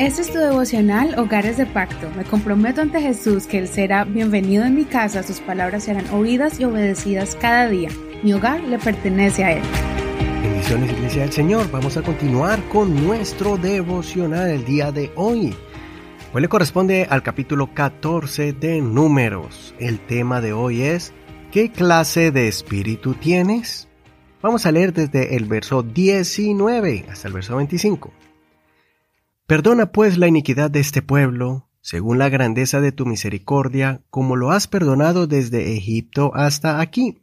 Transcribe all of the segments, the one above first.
Este es tu devocional Hogares de Pacto. Me comprometo ante Jesús que Él será bienvenido en mi casa, sus palabras serán oídas y obedecidas cada día. Mi hogar le pertenece a Él. Bendiciones Iglesia del Señor. Vamos a continuar con nuestro devocional el día de hoy. Hoy le corresponde al capítulo 14 de Números. El tema de hoy es ¿Qué clase de espíritu tienes? Vamos a leer desde el verso 19 hasta el verso 25. Perdona pues la iniquidad de este pueblo, según la grandeza de tu misericordia, como lo has perdonado desde Egipto hasta aquí.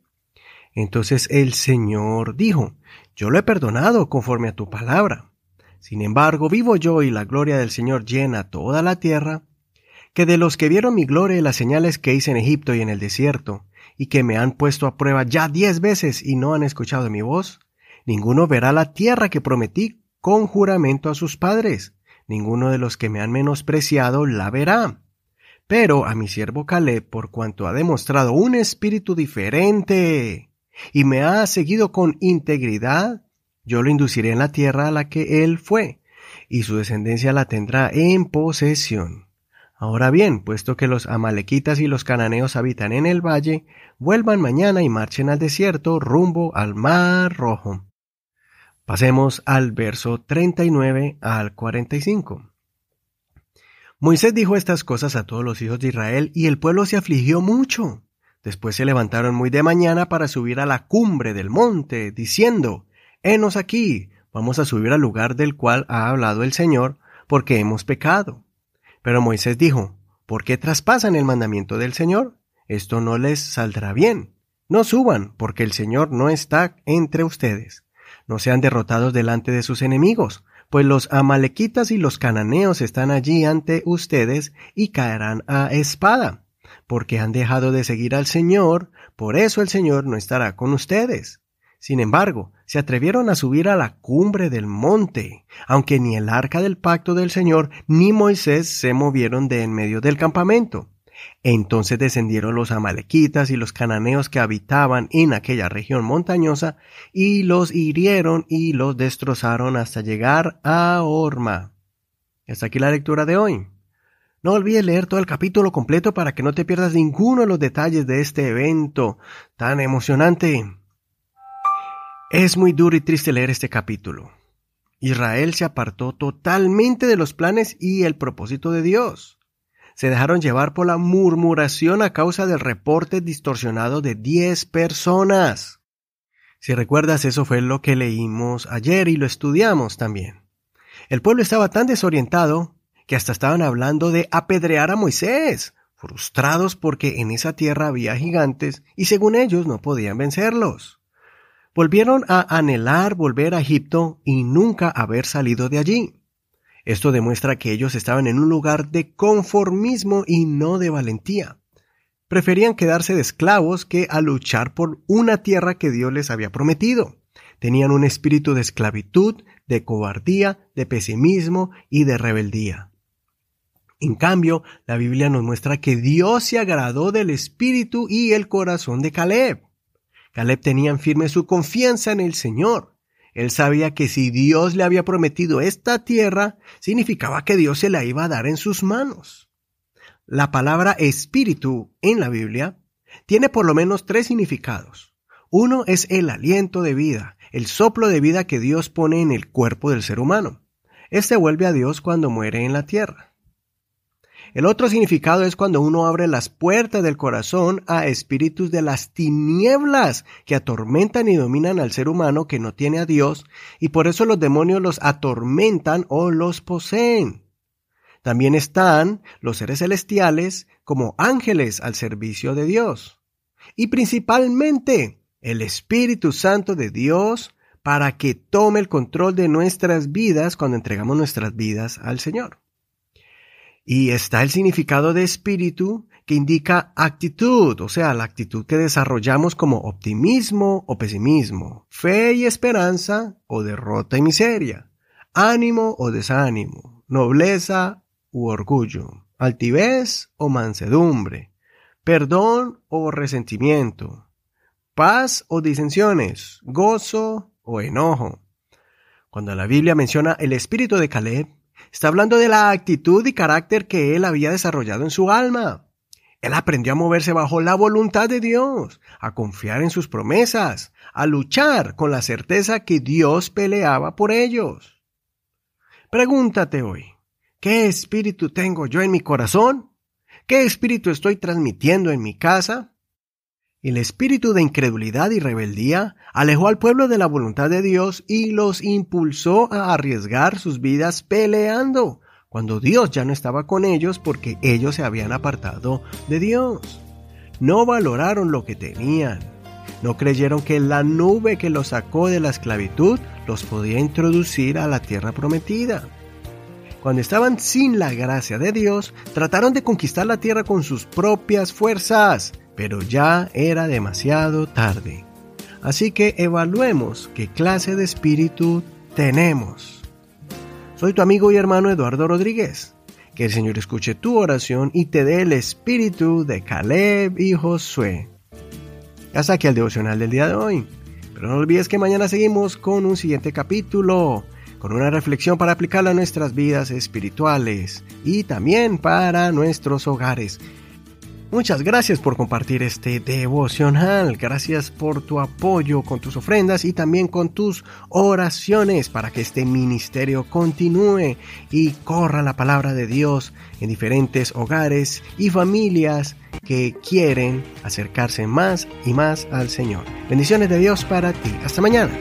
Entonces el Señor dijo, Yo lo he perdonado conforme a tu palabra. Sin embargo, vivo yo y la gloria del Señor llena toda la tierra, que de los que vieron mi gloria y las señales que hice en Egipto y en el desierto, y que me han puesto a prueba ya diez veces y no han escuchado mi voz, ninguno verá la tierra que prometí con juramento a sus padres, ninguno de los que me han menospreciado la verá. Pero a mi siervo Caleb, por cuanto ha demostrado un espíritu diferente y me ha seguido con integridad, yo lo induciré en la tierra a la que él fue, y su descendencia la tendrá en posesión. Ahora bien, puesto que los amalequitas y los cananeos habitan en el valle, vuelvan mañana y marchen al desierto rumbo al mar rojo. Pasemos al verso 39 al 45. Moisés dijo estas cosas a todos los hijos de Israel y el pueblo se afligió mucho. Después se levantaron muy de mañana para subir a la cumbre del monte, diciendo, Henos aquí, vamos a subir al lugar del cual ha hablado el Señor, porque hemos pecado. Pero Moisés dijo, ¿por qué traspasan el mandamiento del Señor? Esto no les saldrá bien. No suban, porque el Señor no está entre ustedes no sean derrotados delante de sus enemigos, pues los amalequitas y los cananeos están allí ante ustedes y caerán a espada, porque han dejado de seguir al Señor, por eso el Señor no estará con ustedes. Sin embargo, se atrevieron a subir a la cumbre del monte, aunque ni el arca del pacto del Señor ni Moisés se movieron de en medio del campamento. Entonces descendieron los amalequitas y los cananeos que habitaban en aquella región montañosa, y los hirieron y los destrozaron hasta llegar a Orma. Hasta aquí la lectura de hoy. No olvides leer todo el capítulo completo para que no te pierdas ninguno de los detalles de este evento tan emocionante. Es muy duro y triste leer este capítulo. Israel se apartó totalmente de los planes y el propósito de Dios se dejaron llevar por la murmuración a causa del reporte distorsionado de 10 personas. Si recuerdas, eso fue lo que leímos ayer y lo estudiamos también. El pueblo estaba tan desorientado que hasta estaban hablando de apedrear a Moisés, frustrados porque en esa tierra había gigantes y según ellos no podían vencerlos. Volvieron a anhelar volver a Egipto y nunca haber salido de allí. Esto demuestra que ellos estaban en un lugar de conformismo y no de valentía. Preferían quedarse de esclavos que a luchar por una tierra que Dios les había prometido. Tenían un espíritu de esclavitud, de cobardía, de pesimismo y de rebeldía. En cambio, la Biblia nos muestra que Dios se agradó del espíritu y el corazón de Caleb. Caleb tenía firme su confianza en el Señor. Él sabía que si Dios le había prometido esta tierra, significaba que Dios se la iba a dar en sus manos. La palabra espíritu en la Biblia tiene por lo menos tres significados. Uno es el aliento de vida, el soplo de vida que Dios pone en el cuerpo del ser humano. Este vuelve a Dios cuando muere en la tierra. El otro significado es cuando uno abre las puertas del corazón a espíritus de las tinieblas que atormentan y dominan al ser humano que no tiene a Dios y por eso los demonios los atormentan o los poseen. También están los seres celestiales como ángeles al servicio de Dios. Y principalmente el Espíritu Santo de Dios para que tome el control de nuestras vidas cuando entregamos nuestras vidas al Señor. Y está el significado de espíritu que indica actitud, o sea, la actitud que desarrollamos como optimismo o pesimismo, fe y esperanza o derrota y miseria, ánimo o desánimo, nobleza u orgullo, altivez o mansedumbre, perdón o resentimiento, paz o disensiones, gozo o enojo. Cuando la Biblia menciona el espíritu de Caleb, está hablando de la actitud y carácter que él había desarrollado en su alma. Él aprendió a moverse bajo la voluntad de Dios, a confiar en sus promesas, a luchar con la certeza que Dios peleaba por ellos. Pregúntate hoy, ¿qué espíritu tengo yo en mi corazón? ¿Qué espíritu estoy transmitiendo en mi casa? El espíritu de incredulidad y rebeldía alejó al pueblo de la voluntad de Dios y los impulsó a arriesgar sus vidas peleando, cuando Dios ya no estaba con ellos porque ellos se habían apartado de Dios. No valoraron lo que tenían. No creyeron que la nube que los sacó de la esclavitud los podía introducir a la tierra prometida. Cuando estaban sin la gracia de Dios, trataron de conquistar la tierra con sus propias fuerzas, pero ya era demasiado tarde. Así que evaluemos qué clase de espíritu tenemos. Soy tu amigo y hermano Eduardo Rodríguez. Que el Señor escuche tu oración y te dé el espíritu de Caleb y Josué. Hasta aquí el devocional del día de hoy. Pero no olvides que mañana seguimos con un siguiente capítulo, con una reflexión para aplicarla a nuestras vidas espirituales y también para nuestros hogares. Muchas gracias por compartir este devocional. Gracias por tu apoyo con tus ofrendas y también con tus oraciones para que este ministerio continúe y corra la palabra de Dios en diferentes hogares y familias que quieren acercarse más y más al Señor. Bendiciones de Dios para ti. Hasta mañana.